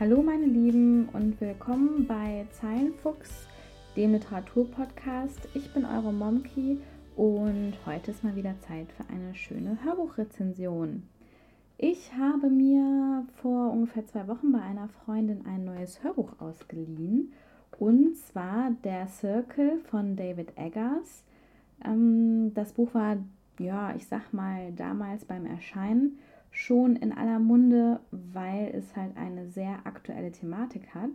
Hallo meine Lieben und willkommen bei Zeilenfuchs, dem Literaturpodcast. Ich bin eure Momki und heute ist mal wieder Zeit für eine schöne Hörbuchrezension. Ich habe mir vor ungefähr zwei Wochen bei einer Freundin ein neues Hörbuch ausgeliehen und zwar Der Circle von David Eggers. Ähm, das Buch war, ja, ich sag mal, damals beim Erscheinen schon in aller Munde, weil es halt eine sehr aktuelle Thematik hat.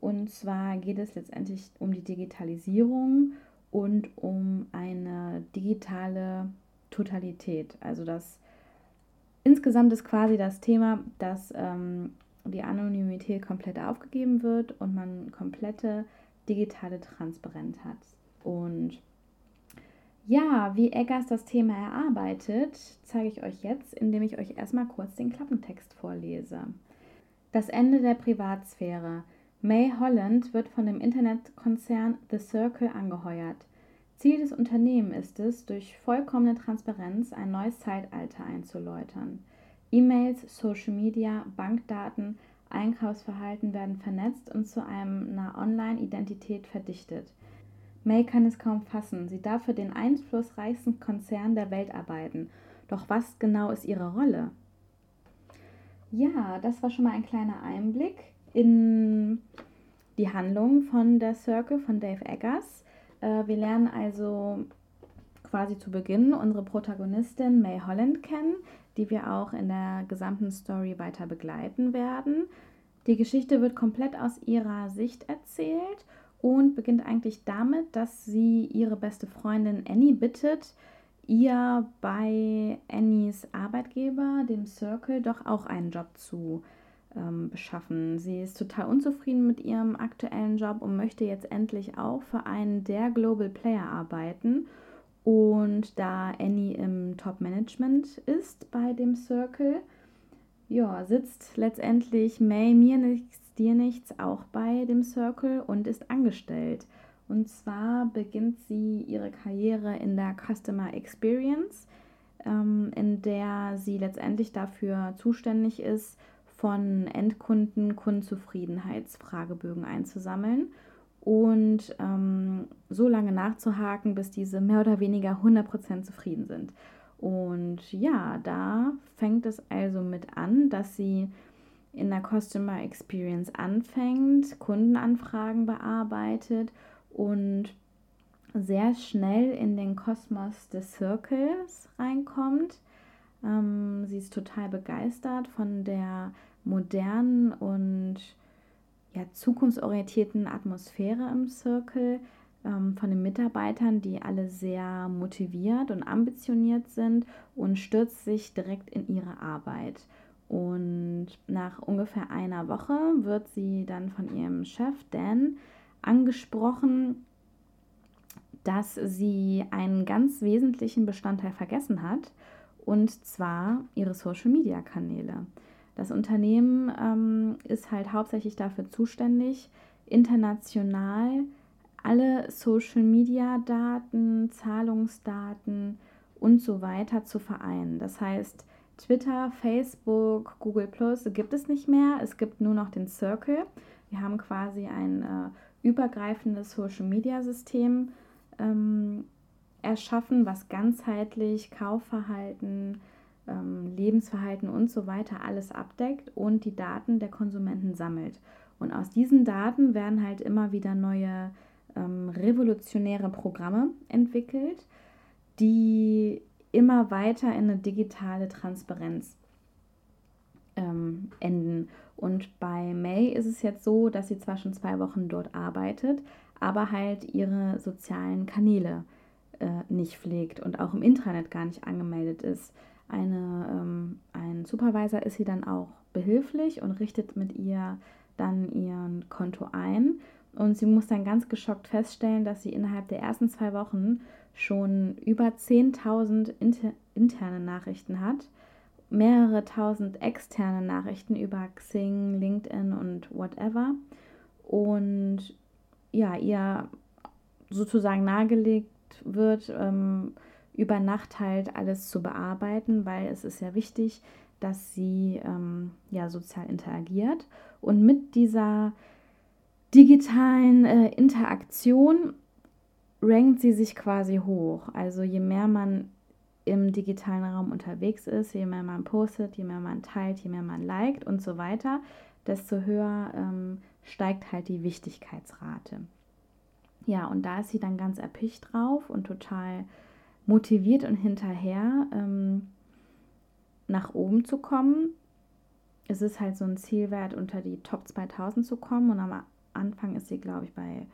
Und zwar geht es letztendlich um die Digitalisierung und um eine digitale Totalität. Also das insgesamt ist quasi das Thema, dass ähm, die Anonymität komplett aufgegeben wird und man komplette digitale Transparenz hat. Und ja, wie Eggers das Thema erarbeitet, zeige ich euch jetzt, indem ich euch erstmal kurz den Klappentext vorlese. Das Ende der Privatsphäre. May Holland wird von dem Internetkonzern The Circle angeheuert. Ziel des Unternehmens ist es, durch vollkommene Transparenz ein neues Zeitalter einzuläutern. E-Mails, Social Media, Bankdaten, Einkaufsverhalten werden vernetzt und zu einer Online-Identität verdichtet. May kann es kaum fassen. Sie darf für den einflussreichsten Konzern der Welt arbeiten. Doch was genau ist ihre Rolle? Ja, das war schon mal ein kleiner Einblick in die Handlung von der Circle von Dave Eggers. Äh, wir lernen also quasi zu Beginn unsere Protagonistin May Holland kennen, die wir auch in der gesamten Story weiter begleiten werden. Die Geschichte wird komplett aus ihrer Sicht erzählt und beginnt eigentlich damit, dass sie ihre beste Freundin Annie bittet, ihr bei Annies Arbeitgeber, dem Circle, doch auch einen Job zu ähm, beschaffen. Sie ist total unzufrieden mit ihrem aktuellen Job und möchte jetzt endlich auch für einen der Global Player arbeiten. Und da Annie im Top-Management ist bei dem Circle, ja, sitzt letztendlich May mir dir nichts auch bei dem Circle und ist angestellt. Und zwar beginnt sie ihre Karriere in der Customer Experience, ähm, in der sie letztendlich dafür zuständig ist, von Endkunden Kundenzufriedenheitsfragebögen einzusammeln und ähm, so lange nachzuhaken, bis diese mehr oder weniger 100% zufrieden sind. Und ja, da fängt es also mit an, dass sie in der Customer Experience anfängt, Kundenanfragen bearbeitet und sehr schnell in den Kosmos des Circles reinkommt. Ähm, sie ist total begeistert von der modernen und ja, zukunftsorientierten Atmosphäre im Circle, ähm, von den Mitarbeitern, die alle sehr motiviert und ambitioniert sind und stürzt sich direkt in ihre Arbeit. Und nach ungefähr einer Woche wird sie dann von ihrem Chef Dan angesprochen, dass sie einen ganz wesentlichen Bestandteil vergessen hat, und zwar ihre Social-Media-Kanäle. Das Unternehmen ähm, ist halt hauptsächlich dafür zuständig, international alle Social-Media-Daten, Zahlungsdaten und so weiter zu vereinen. Das heißt, Twitter, Facebook, Google Plus gibt es nicht mehr. Es gibt nur noch den Circle. Wir haben quasi ein äh, übergreifendes Social-Media-System ähm, erschaffen, was ganzheitlich Kaufverhalten, ähm, Lebensverhalten und so weiter alles abdeckt und die Daten der Konsumenten sammelt. Und aus diesen Daten werden halt immer wieder neue ähm, revolutionäre Programme entwickelt, die immer weiter in eine digitale Transparenz ähm, enden. Und bei May ist es jetzt so, dass sie zwar schon zwei Wochen dort arbeitet, aber halt ihre sozialen Kanäle äh, nicht pflegt und auch im Intranet gar nicht angemeldet ist. Eine, ähm, ein Supervisor ist sie dann auch behilflich und richtet mit ihr dann ihren Konto ein. Und sie muss dann ganz geschockt feststellen, dass sie innerhalb der ersten zwei Wochen schon über 10.000 inter interne Nachrichten hat, mehrere tausend externe Nachrichten über Xing, LinkedIn und whatever. Und ja, ihr sozusagen nahegelegt wird, ähm, über Nacht halt alles zu bearbeiten, weil es ist ja wichtig, dass sie ähm, ja sozial interagiert und mit dieser digitalen äh, Interaktion rankt sie sich quasi hoch. Also je mehr man im digitalen Raum unterwegs ist, je mehr man postet, je mehr man teilt, je mehr man liked und so weiter, desto höher ähm, steigt halt die Wichtigkeitsrate. Ja, und da ist sie dann ganz erpicht drauf und total motiviert und hinterher, ähm, nach oben zu kommen. Es ist halt so ein Zielwert, unter die Top 2000 zu kommen und am Anfang ist sie, glaube ich, bei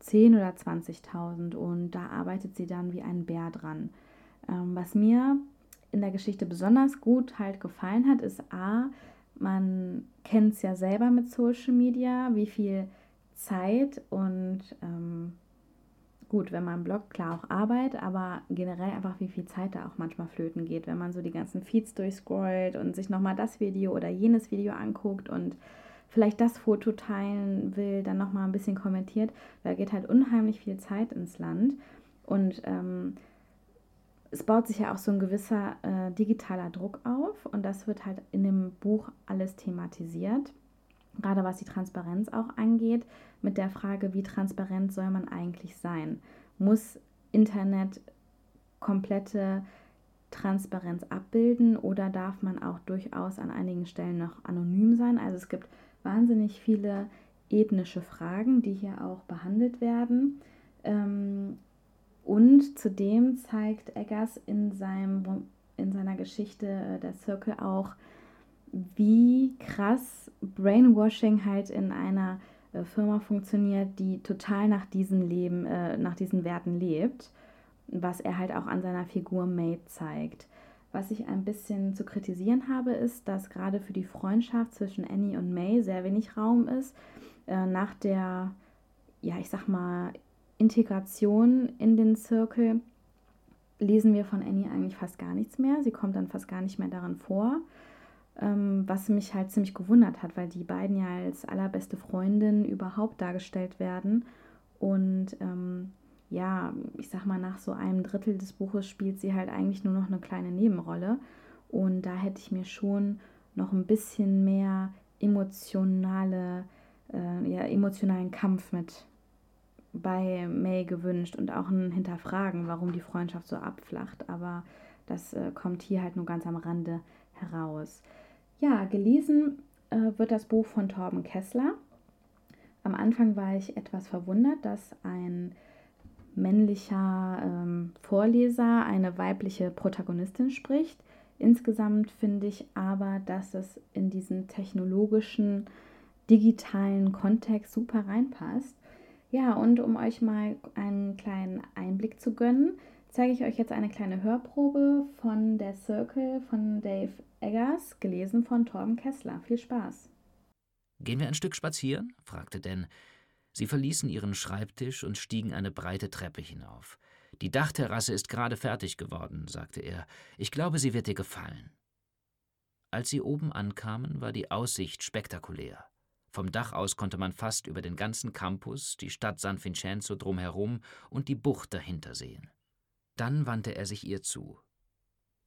10 oder 20.000 und da arbeitet sie dann wie ein Bär dran. Ähm, was mir in der Geschichte besonders gut halt gefallen hat, ist A, man kennt es ja selber mit Social Media, wie viel Zeit und ähm, gut, wenn man bloggt, klar auch Arbeit, aber generell einfach wie viel Zeit da auch manchmal flöten geht, wenn man so die ganzen Feeds durchscrollt und sich nochmal das Video oder jenes Video anguckt und vielleicht das Foto teilen will, dann nochmal ein bisschen kommentiert. Da geht halt unheimlich viel Zeit ins Land und ähm, es baut sich ja auch so ein gewisser äh, digitaler Druck auf und das wird halt in dem Buch alles thematisiert, gerade was die Transparenz auch angeht, mit der Frage, wie transparent soll man eigentlich sein? Muss Internet komplette Transparenz abbilden oder darf man auch durchaus an einigen Stellen noch anonym sein? Also es gibt wahnsinnig viele ethnische Fragen, die hier auch behandelt werden. Ähm, und zudem zeigt Eggers in, seinem, in seiner Geschichte äh, der Circle auch, wie krass Brainwashing halt in einer äh, Firma funktioniert, die total nach diesen Leben, äh, nach diesen Werten lebt, was er halt auch an seiner Figur May zeigt. Was ich ein bisschen zu kritisieren habe, ist, dass gerade für die Freundschaft zwischen Annie und May sehr wenig Raum ist. Äh, nach der, ja, ich sag mal, Integration in den Circle lesen wir von Annie eigentlich fast gar nichts mehr. Sie kommt dann fast gar nicht mehr darin vor. Ähm, was mich halt ziemlich gewundert hat, weil die beiden ja als allerbeste Freundin überhaupt dargestellt werden. Und ähm, ja, ich sag mal, nach so einem Drittel des Buches spielt sie halt eigentlich nur noch eine kleine Nebenrolle. Und da hätte ich mir schon noch ein bisschen mehr emotionale, äh, ja, emotionalen Kampf mit bei May gewünscht und auch ein Hinterfragen, warum die Freundschaft so abflacht. Aber das äh, kommt hier halt nur ganz am Rande heraus. Ja, gelesen äh, wird das Buch von Torben Kessler. Am Anfang war ich etwas verwundert, dass ein männlicher ähm, Vorleser eine weibliche Protagonistin spricht. Insgesamt finde ich aber, dass es in diesen technologischen, digitalen Kontext super reinpasst. Ja, und um euch mal einen kleinen Einblick zu gönnen, zeige ich euch jetzt eine kleine Hörprobe von Der Circle von Dave Eggers, gelesen von Torben Kessler. Viel Spaß. Gehen wir ein Stück spazieren? fragte Dan. Sie verließen ihren Schreibtisch und stiegen eine breite Treppe hinauf. Die Dachterrasse ist gerade fertig geworden, sagte er. Ich glaube, sie wird dir gefallen. Als sie oben ankamen, war die Aussicht spektakulär. Vom Dach aus konnte man fast über den ganzen Campus, die Stadt San Vincenzo drumherum und die Bucht dahinter sehen. Dann wandte er sich ihr zu.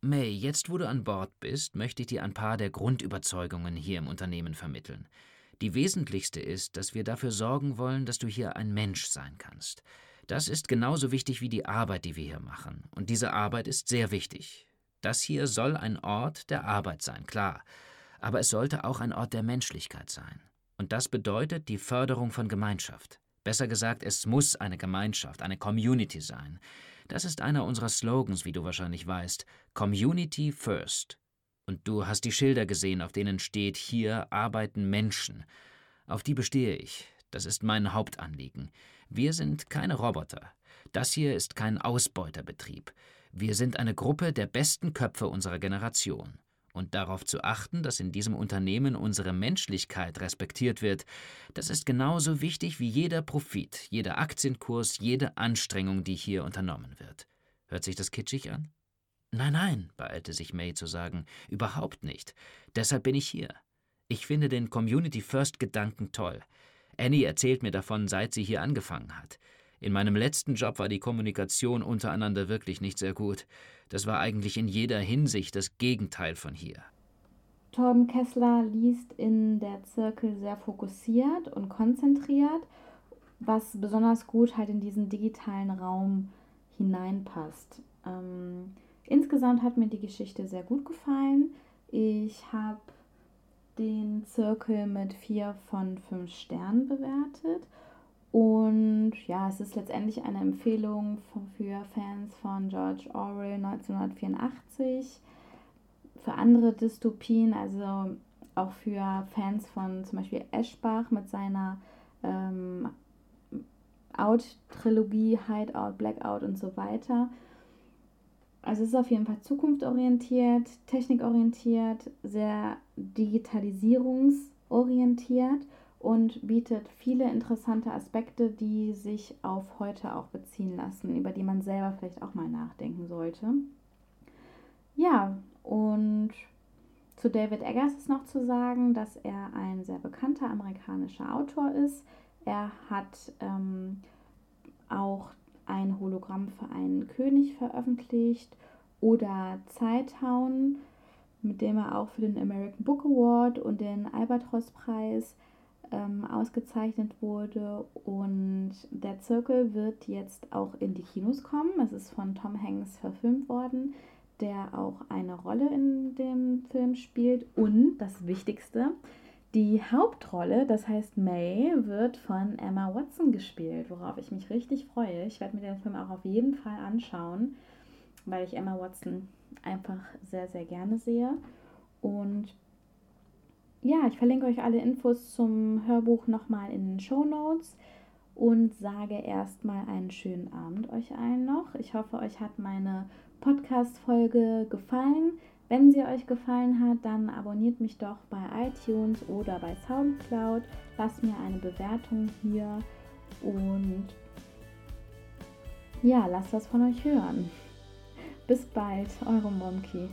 May, jetzt wo du an Bord bist, möchte ich dir ein paar der Grundüberzeugungen hier im Unternehmen vermitteln. Die wesentlichste ist, dass wir dafür sorgen wollen, dass du hier ein Mensch sein kannst. Das ist genauso wichtig wie die Arbeit, die wir hier machen. Und diese Arbeit ist sehr wichtig. Das hier soll ein Ort der Arbeit sein, klar. Aber es sollte auch ein Ort der Menschlichkeit sein. Und das bedeutet die Förderung von Gemeinschaft. Besser gesagt, es muss eine Gemeinschaft, eine Community sein. Das ist einer unserer Slogans, wie du wahrscheinlich weißt. Community First. Und du hast die Schilder gesehen, auf denen steht, hier arbeiten Menschen. Auf die bestehe ich. Das ist mein Hauptanliegen. Wir sind keine Roboter. Das hier ist kein Ausbeuterbetrieb. Wir sind eine Gruppe der besten Köpfe unserer Generation und darauf zu achten, dass in diesem Unternehmen unsere Menschlichkeit respektiert wird, das ist genauso wichtig wie jeder Profit, jeder Aktienkurs, jede Anstrengung, die hier unternommen wird. Hört sich das kitschig an? Nein, nein, beeilte sich May zu sagen, überhaupt nicht. Deshalb bin ich hier. Ich finde den Community First Gedanken toll. Annie erzählt mir davon, seit sie hier angefangen hat. In meinem letzten Job war die Kommunikation untereinander wirklich nicht sehr gut. Das war eigentlich in jeder Hinsicht das Gegenteil von hier. Torben Kessler liest in der Zirkel sehr fokussiert und konzentriert, was besonders gut halt in diesen digitalen Raum hineinpasst. Ähm, insgesamt hat mir die Geschichte sehr gut gefallen. Ich habe den Zirkel mit vier von fünf Sternen bewertet. Und ja, es ist letztendlich eine Empfehlung für Fans von George Orwell 1984, für andere Dystopien, also auch für Fans von zum Beispiel Eschbach mit seiner ähm, Out-Trilogie, Hideout, Blackout und so weiter. Also es ist auf jeden Fall zukunftsorientiert, technikorientiert, sehr digitalisierungsorientiert und bietet viele interessante Aspekte, die sich auf heute auch beziehen lassen, über die man selber vielleicht auch mal nachdenken sollte. Ja, und zu David Eggers ist noch zu sagen, dass er ein sehr bekannter amerikanischer Autor ist. Er hat ähm, auch ein Hologramm für einen König veröffentlicht oder Zeithauen, mit dem er auch für den American Book Award und den Albatros-Preis ähm, ausgezeichnet wurde. Und der Zirkel wird jetzt auch in die Kinos kommen. Es ist von Tom Hanks verfilmt worden, der auch eine Rolle in dem Film spielt. Und das Wichtigste, die Hauptrolle, das heißt May, wird von Emma Watson gespielt, worauf ich mich richtig freue. Ich werde mir den Film auch auf jeden Fall anschauen, weil ich Emma Watson einfach sehr, sehr gerne sehe. Und ja, ich verlinke euch alle Infos zum Hörbuch nochmal in den Show Notes und sage erstmal einen schönen Abend euch allen noch. Ich hoffe, euch hat meine Podcast-Folge gefallen. Wenn sie euch gefallen hat, dann abonniert mich doch bei iTunes oder bei Soundcloud. Lasst mir eine Bewertung hier und ja, lasst was von euch hören. Bis bald, eure Momki.